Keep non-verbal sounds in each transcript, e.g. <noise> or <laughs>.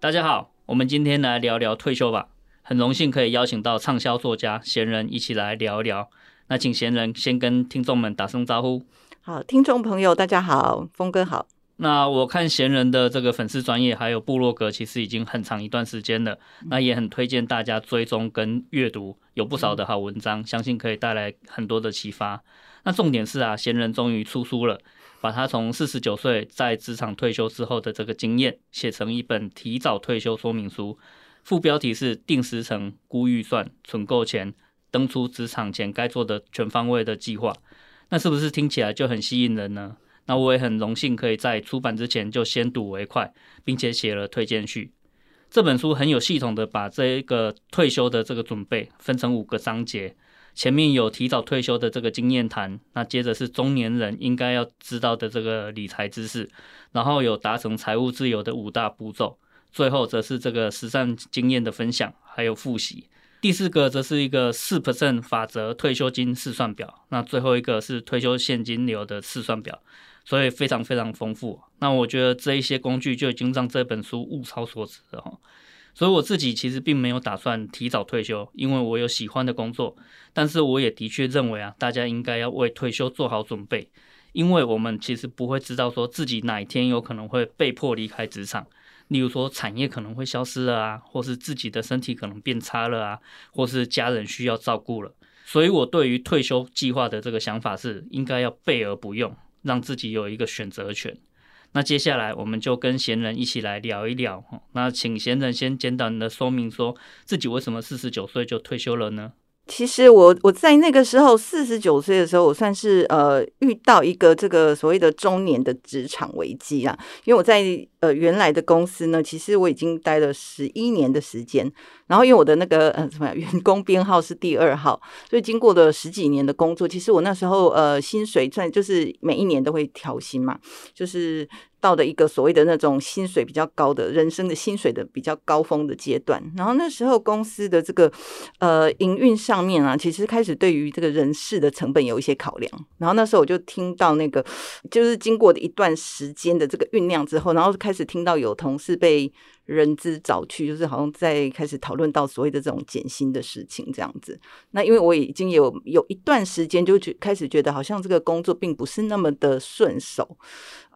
大家好，我们今天来聊聊退休吧。很荣幸可以邀请到畅销作家闲人一起来聊一聊。那请闲人先跟听众们打声招呼。好，听众朋友大家好，峰哥好。那我看闲人的这个粉丝专业还有部落格，其实已经很长一段时间了。那也很推荐大家追踪跟阅读，有不少的好文章，相信可以带来很多的启发。那重点是啊，闲人终于出书了。把他从四十九岁在职场退休之后的这个经验写成一本提早退休说明书，副标题是“定时程、估预算、存够钱，登出职场前该做的全方位的计划”。那是不是听起来就很吸引人呢？那我也很荣幸可以在出版之前就先睹为快，并且写了推荐序。这本书很有系统的把这一个退休的这个准备分成五个章节。前面有提早退休的这个经验谈，那接着是中年人应该要知道的这个理财知识，然后有达成财务自由的五大步骤，最后则是这个实战经验的分享，还有复习。第四个则是一个四 percent 法则退休金试算表，那最后一个是退休现金流的试算表，所以非常非常丰富。那我觉得这一些工具就已经让这本书物超所值了哈。所以我自己其实并没有打算提早退休，因为我有喜欢的工作。但是我也的确认为啊，大家应该要为退休做好准备，因为我们其实不会知道说自己哪一天有可能会被迫离开职场，例如说产业可能会消失了啊，或是自己的身体可能变差了啊，或是家人需要照顾了。所以我对于退休计划的这个想法是，应该要备而不用，让自己有一个选择权。那接下来我们就跟闲人一起来聊一聊。那请闲人先简短的说明，说自己为什么四十九岁就退休了呢？其实我我在那个时候四十九岁的时候，我算是呃遇到一个这个所谓的中年的职场危机啊。因为我在呃原来的公司呢，其实我已经待了十一年的时间。然后因为我的那个呃什么员工编号是第二号，所以经过了十几年的工作，其实我那时候呃薪水算就是每一年都会调薪嘛，就是。到的一个所谓的那种薪水比较高的人生的薪水的比较高峰的阶段，然后那时候公司的这个呃营运上面啊，其实开始对于这个人事的成本有一些考量。然后那时候我就听到那个，就是经过的一段时间的这个酝酿之后，然后开始听到有同事被。人资找去，就是好像在开始讨论到所谓的这种减薪的事情这样子。那因为我已经有有一段时间就觉开始觉得好像这个工作并不是那么的顺手，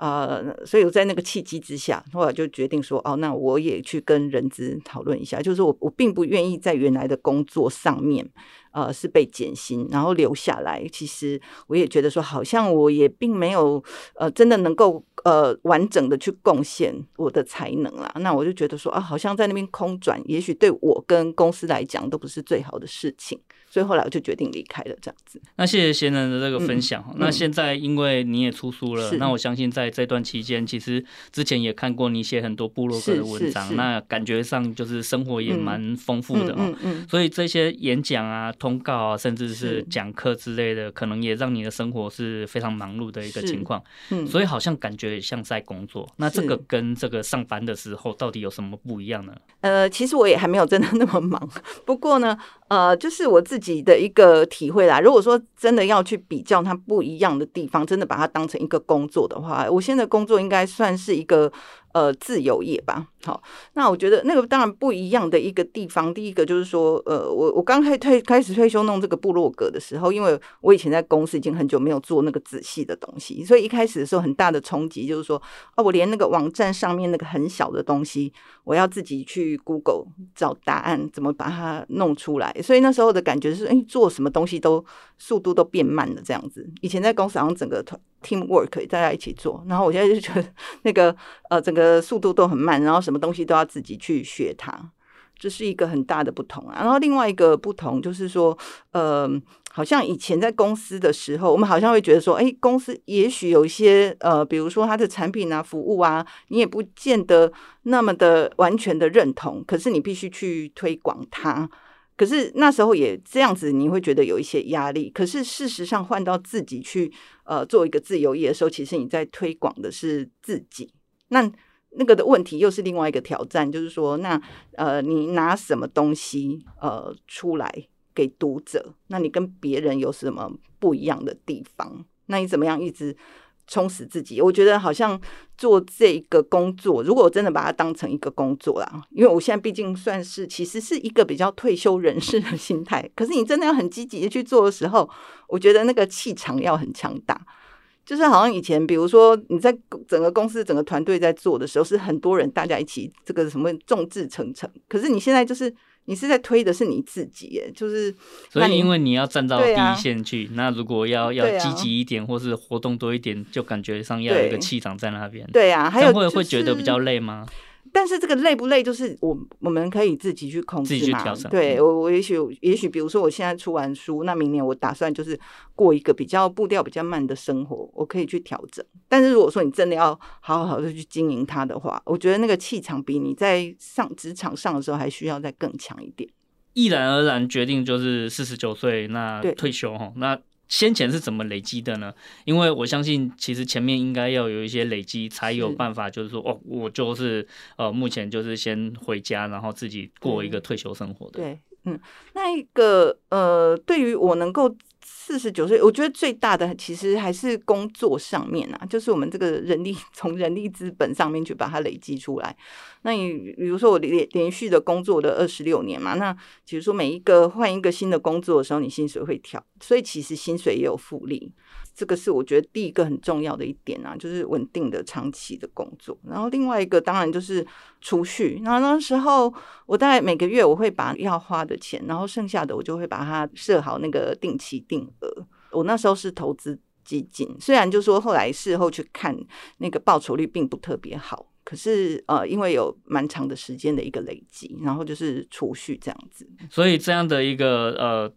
呃，所以我在那个契机之下，后来就决定说，哦，那我也去跟人资讨论一下，就是我我并不愿意在原来的工作上面。呃，是被减薪，然后留下来。其实我也觉得说，好像我也并没有呃，真的能够呃完整的去贡献我的才能啦。那我就觉得说啊，好像在那边空转，也许对我跟公司来讲都不是最好的事情。所以后来我就决定离开了，这样子。那谢谢贤人的这个分享。嗯、那现在因为你也出书了，嗯、那我相信在这段期间，其实之前也看过你写很多部落格的文章，那感觉上就是生活也蛮丰富的哦。嗯嗯嗯嗯、所以这些演讲啊、通告啊，甚至是讲课之类的，可能也让你的生活是非常忙碌的一个情况。嗯、所以好像感觉像在工作。那这个跟这个上班的时候到底有什么不一样呢？呃，其实我也还没有真的那么忙。不过呢，呃，就是我自己。己的一个体会啦。如果说真的要去比较它不一样的地方，真的把它当成一个工作的话，我现在工作应该算是一个。呃，自由业吧。好，那我觉得那个当然不一样的一个地方。第一个就是说，呃，我我刚开退开始退休弄这个部落格的时候，因为我以前在公司已经很久没有做那个仔细的东西，所以一开始的时候很大的冲击就是说，啊，我连那个网站上面那个很小的东西，我要自己去 Google 找答案，怎么把它弄出来。所以那时候的感觉是，哎，做什么东西都速度都变慢了这样子。以前在公司好像整个团。Teamwork 大家一起做，然后我现在就觉得那个 <laughs> 呃，整个速度都很慢，然后什么东西都要自己去学它，这是一个很大的不同啊。然后另外一个不同就是说，呃，好像以前在公司的时候，我们好像会觉得说，哎，公司也许有一些呃，比如说它的产品啊、服务啊，你也不见得那么的完全的认同，可是你必须去推广它。可是那时候也这样子，你会觉得有一些压力。可是事实上，换到自己去呃做一个自由业的时候，其实你在推广的是自己。那那个的问题又是另外一个挑战，就是说，那呃，你拿什么东西呃出来？给读者，那你跟别人有什么不一样的地方？那你怎么样一直充实自己？我觉得好像做这个工作，如果我真的把它当成一个工作啦，因为我现在毕竟算是其实是一个比较退休人士的心态。可是你真的要很积极的去做的时候，我觉得那个气场要很强大。就是好像以前，比如说你在整个公司、整个团队在做的时候，是很多人大家一起这个什么众志成城。可是你现在就是。你是在推的是你自己耶，就是所以因为你要站到第一线去，那、啊、那如果要要积极一点，啊、或是活动多一点，就感觉上要有一个气场在那边。对啊，还有、就是、会会觉得比较累吗？但是这个累不累，就是我我们可以自己去控制嘛。对我，我也许也许，比如说我现在出完书，那明年我打算就是过一个比较步调比较慢的生活，我可以去调整。但是如果说你真的要好好的去经营它的话，我觉得那个气场比你在上职场上的时候还需要再更强一点。毅然而然决定就是四十九岁那退休哈，那。先前是怎么累积的呢？因为我相信，其实前面应该要有一些累积，才有办法，就是说，哦，我就是呃，目前就是先回家，然后自己过一个退休生活的。对，嗯，那一个呃，对于我能够。四十九岁，我觉得最大的其实还是工作上面啊，就是我们这个人力 <laughs> 从人力资本上面去把它累积出来。那你比如说我连连续的工作的二十六年嘛，那比如说每一个换一个新的工作的时候，你薪水会调，所以其实薪水也有复利。这个是我觉得第一个很重要的一点啊，就是稳定的长期的工作。然后另外一个当然就是储蓄。然后那时候我大概每个月我会把要花的钱，然后剩下的我就会把它设好那个定期定额。我那时候是投资基金，虽然就说后来事后去看那个报酬率并不特别好，可是呃因为有蛮长的时间的一个累积，然后就是储蓄这样子。所以这样的一个呃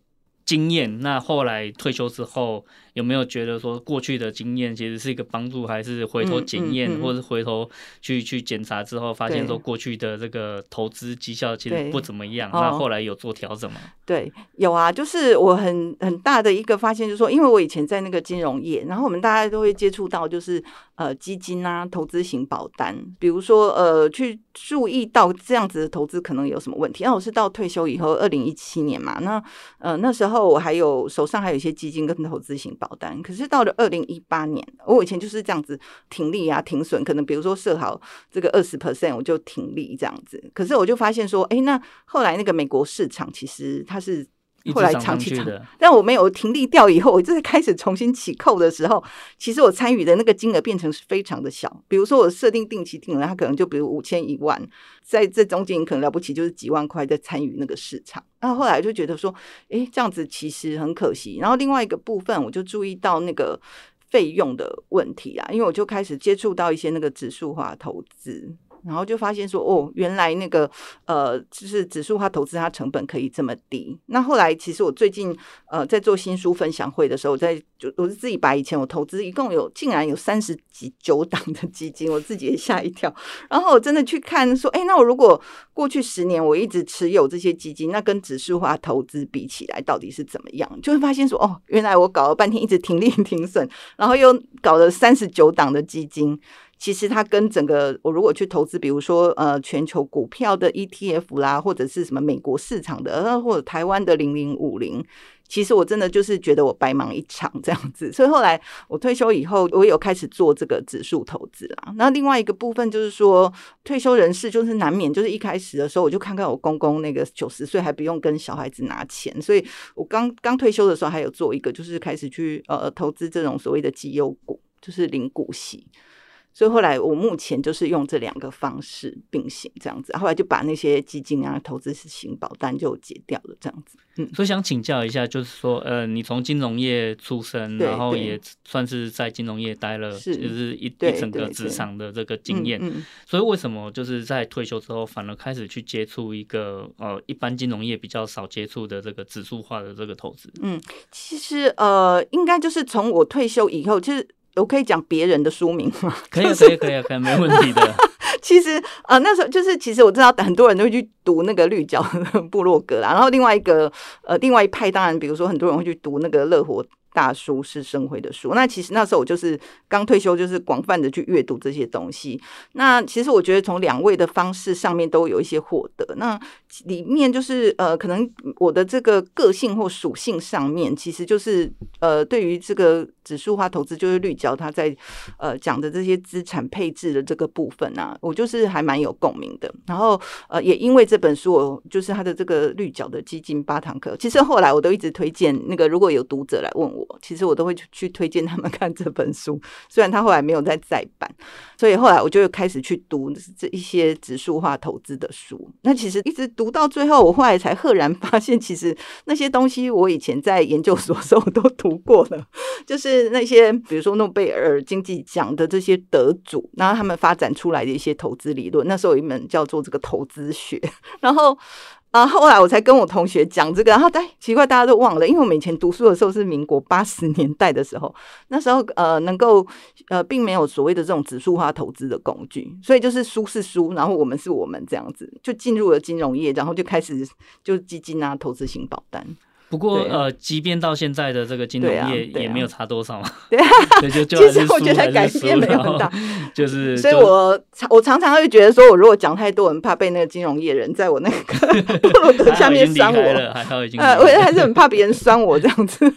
经验，那后来退休之后。有没有觉得说过去的经验其实是一个帮助，还是回头检验，嗯嗯嗯、或者回头去去检查之后，发现说过去的这个投资绩效其实不怎么样？那后来有做调整吗？对，有啊，就是我很很大的一个发现，就是说，因为我以前在那个金融业，然后我们大家都会接触到，就是呃基金啊，投资型保单，比如说呃去注意到这样子的投资可能有什么问题。那我是到退休以后，二零一七年嘛，那呃那时候我还有手上还有一些基金跟投资型保单。保单，可是到了二零一八年，我以前就是这样子停利啊、停损，可能比如说设好这个二十 percent，我就停利这样子。可是我就发现说，哎，那后来那个美国市场其实它是。后来长期长，但我没有停利掉以后，我就是开始重新起扣的时候，其实我参与的那个金额变成是非常的小。比如说我设定定期定额，它可能就比如五千一万，在这中间可能了不起就是几万块在参与那个市场。然后后来就觉得说，诶，这样子其实很可惜。然后另外一个部分，我就注意到那个费用的问题啊，因为我就开始接触到一些那个指数化投资。然后就发现说，哦，原来那个呃，就是指数化投资，它成本可以这么低。那后来其实我最近呃在做新书分享会的时候，我在就我是自己把以前我投资一共有竟然有三十几九档的基金，我自己也吓一跳。然后我真的去看说，哎，那我如果过去十年我一直持有这些基金，那跟指数化投资比起来，到底是怎么样？就会发现说，哦，原来我搞了半天一直停利 <laughs> 停损，然后又搞了三十九档的基金。其实它跟整个我如果去投资，比如说呃全球股票的 ETF 啦，或者是什么美国市场的，或者台湾的零零五零，其实我真的就是觉得我白忙一场这样子。所以后来我退休以后，我有开始做这个指数投资啦。那另外一个部分就是说，退休人士就是难免就是一开始的时候，我就看看我公公那个九十岁还不用跟小孩子拿钱，所以我刚刚退休的时候还有做一个，就是开始去呃投资这种所谓的绩优股，就是领股息。所以后来我目前就是用这两个方式并行这样子，后来就把那些基金啊、投资型保单就解掉了这样子。嗯，所以想请教一下，就是说，呃，你从金融业出身，然后也算是在金融业待了，就是一一整个职场的这个经验。嗯，所以为什么就是在退休之后，反而开始去接触一个呃一般金融业比较少接触的这个指数化的这个投资？嗯，其实呃，应该就是从我退休以后，其实。我可以讲别人的书名吗？可以，可以，可以，可以，没问题的。<laughs> 其实，呃，那时候就是，其实我知道很多人都会去读那个绿角部落格啦。然后另外一个，呃，另外一派，当然，比如说很多人会去读那个乐活大叔是生辉的书。那其实那时候我就是刚退休，就是广泛的去阅读这些东西。那其实我觉得从两位的方式上面都有一些获得。那里面就是呃，可能我的这个个性或属性上面，其实就是呃，对于这个指数化投资，就是绿角他在呃讲的这些资产配置的这个部分啊，我就是还蛮有共鸣的。然后呃，也因为这本书，我就是他的这个绿角的基金八堂课，其实后来我都一直推荐那个，如果有读者来问我。其实我都会去推荐他们看这本书，<laughs> 虽然他后来没有再再版，所以后来我就开始去读这一些指数化投资的书。那其实一直读到最后，我后来才赫然发现，其实那些东西我以前在研究所的时候都读过了，就是是那些比如说诺贝尔经济奖的这些得主，然后他们发展出来的一些投资理论。那时候有一门叫做这个投资学，<laughs> 然后。啊，后来我才跟我同学讲这个，然后哎，奇怪，大家都忘了，因为我们以前读书的时候是民国八十年代的时候，那时候呃，能够呃，并没有所谓的这种指数化投资的工具，所以就是书是书，然后我们是我们这样子，就进入了金融业，然后就开始就基金啊，投资型保单。不过呃，即便到现在的这个金融业也没有差多少嘛。<laughs> 对啊，<laughs> 其实我觉得改变没有很大，<laughs> 就是。所以我我常常会觉得说，我如果讲太多，很怕被那个金融业人在我那个下面酸我。还好已经。呃，我还是很怕别人酸我这样子。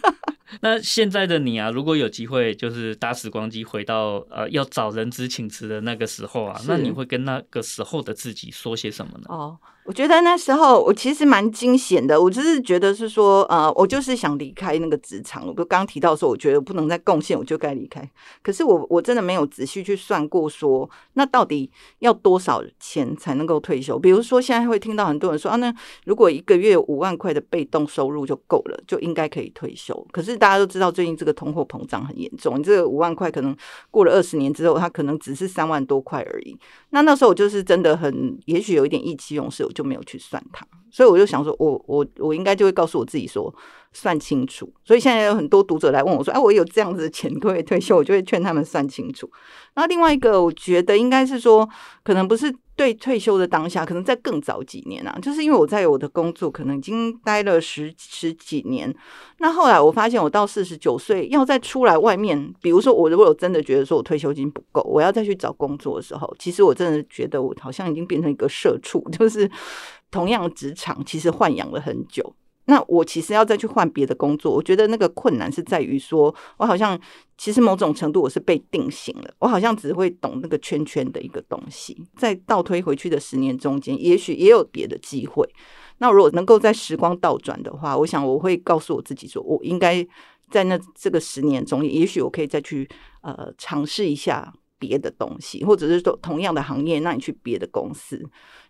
那现在的你啊，如果有机会，就是搭时光机回到呃要找人资请辞的那个时候啊，那你会跟那个时候的自己说些什么呢？哦。我觉得那时候我其实蛮惊险的，我就是觉得是说，呃，我就是想离开那个职场。我刚刚提到说，我觉得不能再贡献，我就该离开。可是我我真的没有仔细去算过说，那到底要多少钱才能够退休？比如说现在会听到很多人说啊，那如果一个月五万块的被动收入就够了，就应该可以退休。可是大家都知道，最近这个通货膨胀很严重，你这个五万块可能过了二十年之后，它可能只是三万多块而已。那那时候我就是真的很，也许有一点意气用事，我就没有去算它，所以我就想说，我我我应该就会告诉我自己说，算清楚。所以现在有很多读者来问我说，哎、我有这样子的钱可以退休，我就会劝他们算清楚。然后另外一个，我觉得应该是说，可能不是。对退休的当下，可能在更早几年啊，就是因为我在我的工作可能已经待了十十几年，那后来我发现，我到四十九岁要再出来外面，比如说我如果有真的觉得说我退休金不够，我要再去找工作的时候，其实我真的觉得我好像已经变成一个社畜，<laughs> 就是同样职场，其实豢养了很久。那我其实要再去换别的工作，我觉得那个困难是在于说，我好像其实某种程度我是被定型了，我好像只会懂那个圈圈的一个东西。在倒推回去的十年中间，也许也有别的机会。那如果能够在时光倒转的话，我想我会告诉我自己说，我应该在那这个十年中，也许我可以再去呃尝试一下别的东西，或者是说同样的行业，那你去别的公司。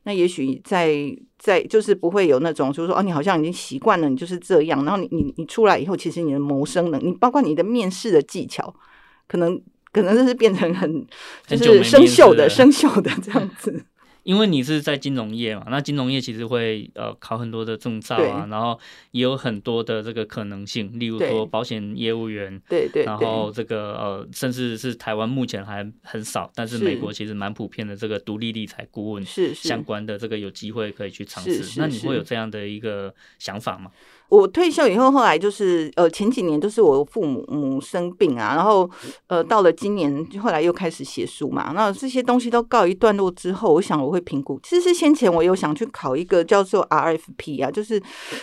那也许在在就是不会有那种，就是说哦，你好像已经习惯了，你就是这样。然后你你你出来以后，其实你的谋生能力，包括你的面试的技巧，可能可能就是变成很就是生锈的生锈的这样子。因为你是在金融业嘛，那金融业其实会呃考很多的证照啊，然后也有很多的这个可能性，例如说保险业务员，对对，然后这个呃，甚至是台湾目前还很少，但是美国其实蛮普遍的这个独立理财顾问是相关的这个有机会可以去尝试。那你会有这样的一个想法吗？我退休以后，后来就是呃前几年都是我父母母生病啊，然后呃到了今年，后来又开始写书嘛。那这些东西都告一段落之后，我想我会评估。其实先前我有想去考一个叫做 RFP 啊，就是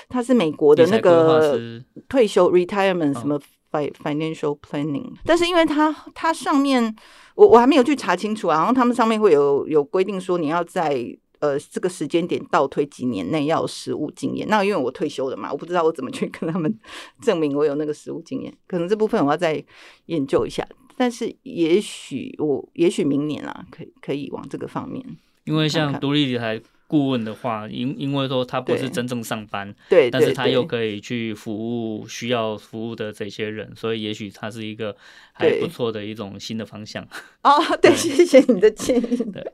它是美国的那个退休 retirement 什么 financial planning，但是因为它它上面我我还没有去查清楚啊，然后他们上面会有有规定说你要在。呃，这个时间点倒推几年内要有实务经验。那因为我退休了嘛，我不知道我怎么去跟他们 <laughs> 证明我有那个实务经验。可能这部分我要再研究一下。但是也许我也许明年啊，可以可以往这个方面，因为像独立理财。顾问的话，因因为说他不是真正上班，对，但是他又可以去服务需要服务的这些人，所以也许他是一个还不错的一种新的方向。哦，<laughs> 对，谢谢你的建议。对，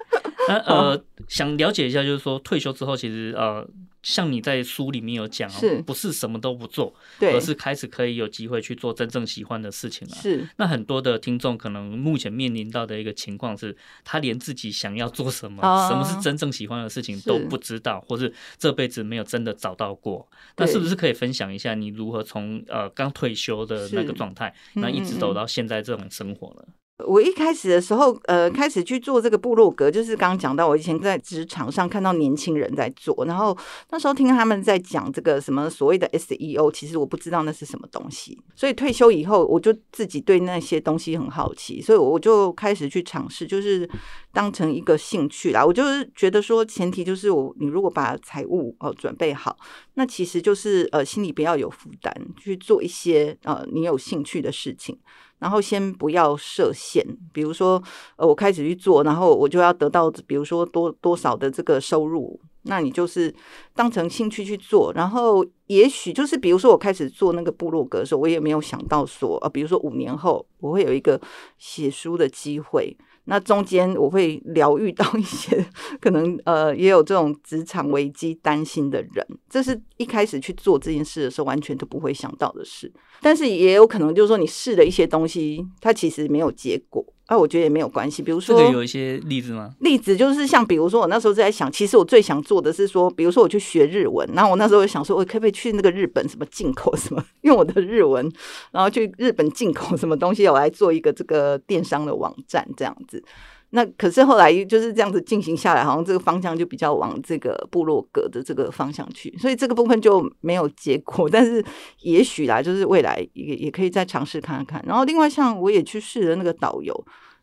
那呃，想了解一下，就是说退休之后，其实呃。像你在书里面有讲，是不是什么都不做，对，而是开始可以有机会去做真正喜欢的事情了。是，那很多的听众可能目前面临到的一个情况是，他连自己想要做什么，哦、什么是真正喜欢的事情都不知道，或是这辈子没有真的找到过。那是不是可以分享一下你如何从呃刚退休的那个状态，那一直走到现在这种生活呢？我一开始的时候，呃，开始去做这个部落格，就是刚刚讲到，我以前在职场上看到年轻人在做，然后那时候听他们在讲这个什么所谓的 SEO，其实我不知道那是什么东西，所以退休以后，我就自己对那些东西很好奇，所以我就开始去尝试，就是当成一个兴趣啦。我就是觉得说，前提就是我你如果把财务哦准备好，那其实就是呃心里不要有负担，去做一些呃你有兴趣的事情。然后先不要设限，比如说，呃，我开始去做，然后我就要得到，比如说多多少的这个收入，那你就是当成兴趣去做。然后也许就是，比如说我开始做那个部落格的时候，我也没有想到说，呃，比如说五年后我会有一个写书的机会。那中间我会疗愈到一些可能呃也有这种职场危机担心的人，这是一开始去做这件事的时候完全都不会想到的事。但是也有可能就是说你试了一些东西，它其实没有结果。那、啊、我觉得也没有关系，比如说，这个有一些例子吗？例子就是像，比如说我那时候在想，其实我最想做的是说，比如说我去学日文，然后我那时候想说，我可不可以去那个日本什么进口什么，用我的日文，然后去日本进口什么东西，我来做一个这个电商的网站这样子。那可是后来就是这样子进行下来，好像这个方向就比较往这个部落格的这个方向去，所以这个部分就没有结果。<laughs> 但是也许啦，就是未来也也可以再尝试看看。然后另外像我也去试了那个导游。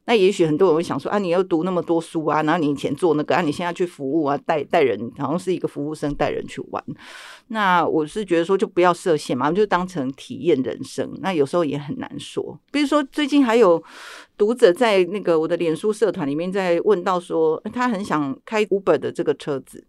那也许很多人会想说啊，你要读那么多书啊，然后你以前做那个啊，你现在去服务啊，带带人，好像是一个服务生带人去玩。那我是觉得说，就不要设限嘛，就当成体验人生。那有时候也很难说，比如说最近还有读者在那个我的脸书社团里面在问到说，他很想开 Uber 的这个车子。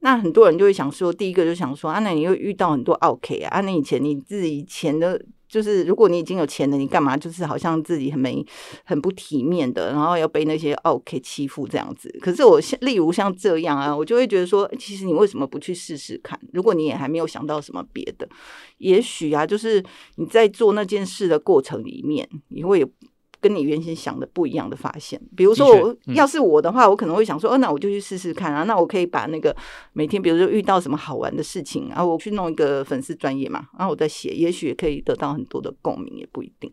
那很多人就会想说，第一个就想说啊，那你又遇到很多 O K 啊，啊，那以前你自己以前的。就是如果你已经有钱了，你干嘛就是好像自己很没、很不体面的，然后要被那些 O K 欺负这样子。可是我像例如像这样啊，我就会觉得说，其实你为什么不去试试看？如果你也还没有想到什么别的，也许啊，就是你在做那件事的过程里面，你会有。跟你原先想的不一样的发现，比如说我要是我的话，我可能会想说，哦，那我就去试试看啊，那我可以把那个每天，比如说遇到什么好玩的事情，然后我去弄一个粉丝专业嘛，然后我再写，也许也可以得到很多的共鸣，也不一定。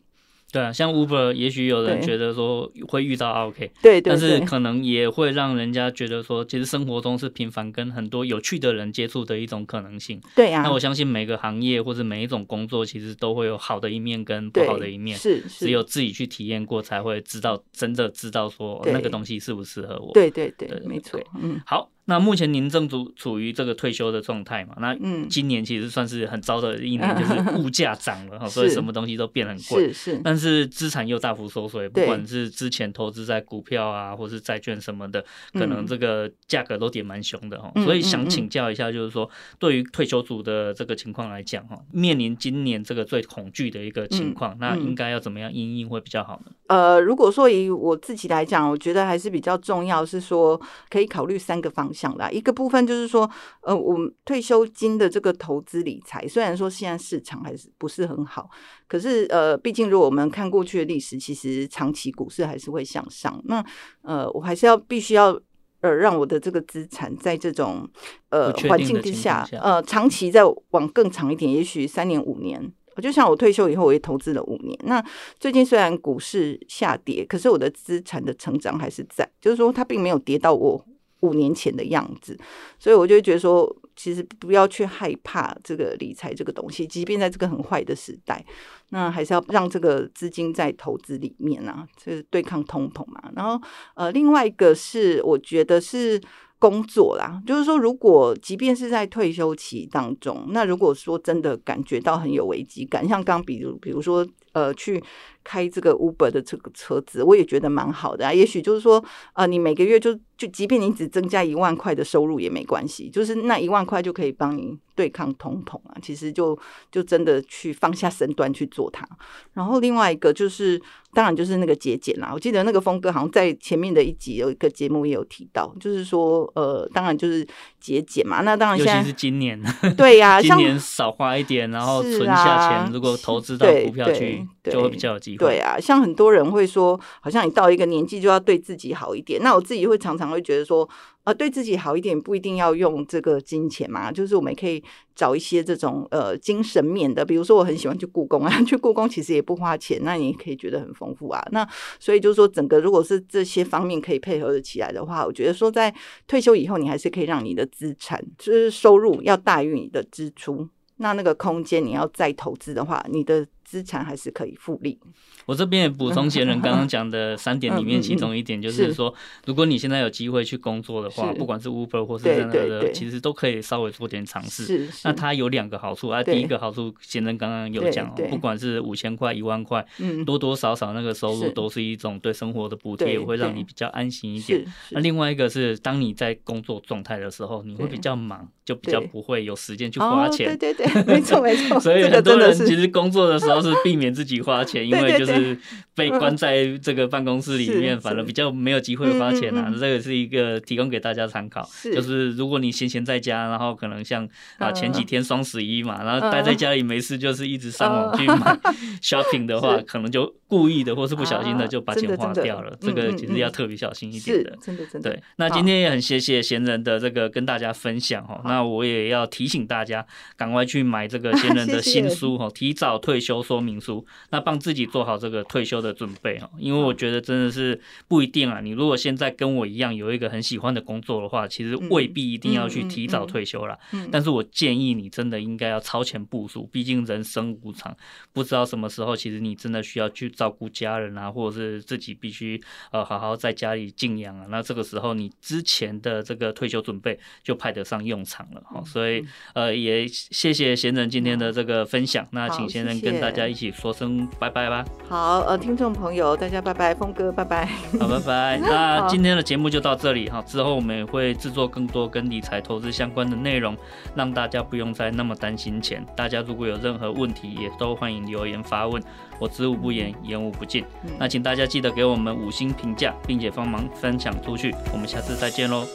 对啊，像 Uber，也许有人觉得说会遇到 OK，对，对，对，但是可能也会让人家觉得说，其实生活中是频繁跟很多有趣的人接触的一种可能性。对啊，那我相信每个行业或者每一种工作，其实都会有好的一面跟不好的一面，是，是，只有自己去体验过，才会知道真的知道说那个东西适不适合我。对对对，对，没错。嗯，好。那目前您正处处于这个退休的状态嘛？那今年其实算是很糟的一年，<laughs> 就是物价涨了哈，所以什么东西都变很贵。是是。但是资产又大幅缩水，不管是之前投资在股票啊，或是债券什么的，可能这个价格都跌蛮凶的哈。所以想请教一下，就是说对于退休族的这个情况来讲哈，面临今年这个最恐惧的一个情况，那应该要怎么样因应会比较好呢？呃，如果说以我自己来讲，我觉得还是比较重要，是说可以考虑三个方向。想的一个部分就是说，呃，我们退休金的这个投资理财，虽然说现在市场还是不是很好，可是呃，毕竟如果我们看过去的历史，其实长期股市还是会向上。那呃，我还是要必须要呃，让我的这个资产在这种呃环境之下，呃，长期再往更长一点，也许三年五年。就像我退休以后，我也投资了五年。那最近虽然股市下跌，可是我的资产的成长还是在，就是说它并没有跌到我。五年前的样子，所以我就觉得说，其实不要去害怕这个理财这个东西，即便在这个很坏的时代，那还是要让这个资金在投资里面啊，就是对抗通膨嘛。然后呃，另外一个是我觉得是工作啦，就是说，如果即便是在退休期当中，那如果说真的感觉到很有危机感，像刚比如比如说。呃去。开这个 Uber 的这个车子，我也觉得蛮好的啊。也许就是说，呃，你每个月就就，即便你只增加一万块的收入也没关系，就是那一万块就可以帮你对抗通膨啊。其实就就真的去放下身段去做它。然后另外一个就是，当然就是那个节俭啦。我记得那个峰哥好像在前面的一集有一个节目也有提到，就是说，呃，当然就是节俭嘛。那当然现在，尤其是今年，对呀、啊，<laughs> 今年少花一点，然后存下钱，啊、如果投资到股票去，就会比较有机会。对啊，像很多人会说，好像你到一个年纪就要对自己好一点。那我自己会常常会觉得说，呃，对自己好一点不一定要用这个金钱嘛，就是我们可以找一些这种呃精神面的，比如说我很喜欢去故宫啊，<laughs> 去故宫其实也不花钱，那你可以觉得很丰富啊。那所以就是说，整个如果是这些方面可以配合的起来的话，我觉得说在退休以后，你还是可以让你的资产就是收入要大于你的支出，那那个空间你要再投资的话，你的。资产还是可以复利。我这边也补充贤人刚刚讲的 <laughs> 三点里面，其中一点就是说，如果你现在有机会去工作的话，不管是 Uber 或是任何的，其实都可以稍微做点尝试。那它有两个好处啊，第一个好处，贤人刚刚有讲，不管是五千块、一万块，多多少少那个收入都是一种对生活的补贴，会让你比较安心一点。那另外一个是，当你在工作状态的时候，你会比较忙，就比较不会有时间去花钱。对对对，没错没错。<laughs> 所以很多人其实工作的时候。都是避免自己花钱，<laughs> 因为就是被关在这个办公室里面，反而比较没有机会花钱啊。这个是一个提供给大家参考，就是如果你闲闲在家，然后可能像啊前几天双十一嘛，然后待在家里没事，就是一直上网去买 <laughs> shopping 的话，<laughs> 可能就故意的或是不小心的就把钱花掉了。这个其实要特别小心一点的。真的真的。对，那今天也很谢谢闲人的这个跟大家分享哦。那我也要提醒大家，赶快去买这个闲人 <laughs> 的新书哦，提早退休。说明书，那帮自己做好这个退休的准备哈，因为我觉得真的是不一定啊。你如果现在跟我一样有一个很喜欢的工作的话，其实未必一定要去提早退休了。但是我建议你真的应该要超前部署，毕竟人生无常，不知道什么时候，其实你真的需要去照顾家人啊，或者是自己必须呃好好在家里静养啊。那这个时候你之前的这个退休准备就派得上用场了哈。所以呃也谢谢贤人今天的这个分享，那请闲人跟大家。大家一起说声拜拜吧。好，呃，听众朋友，大家拜拜，峰哥拜拜。好，拜拜。<laughs> 那今天的节目就到这里哈，之后我们也会制作更多跟理财投资相关的内容，让大家不用再那么担心钱。大家如果有任何问题，也都欢迎留言发问，我知无不言，言无不尽。那请大家记得给我们五星评价，并且帮忙分享出去。我们下次再见喽。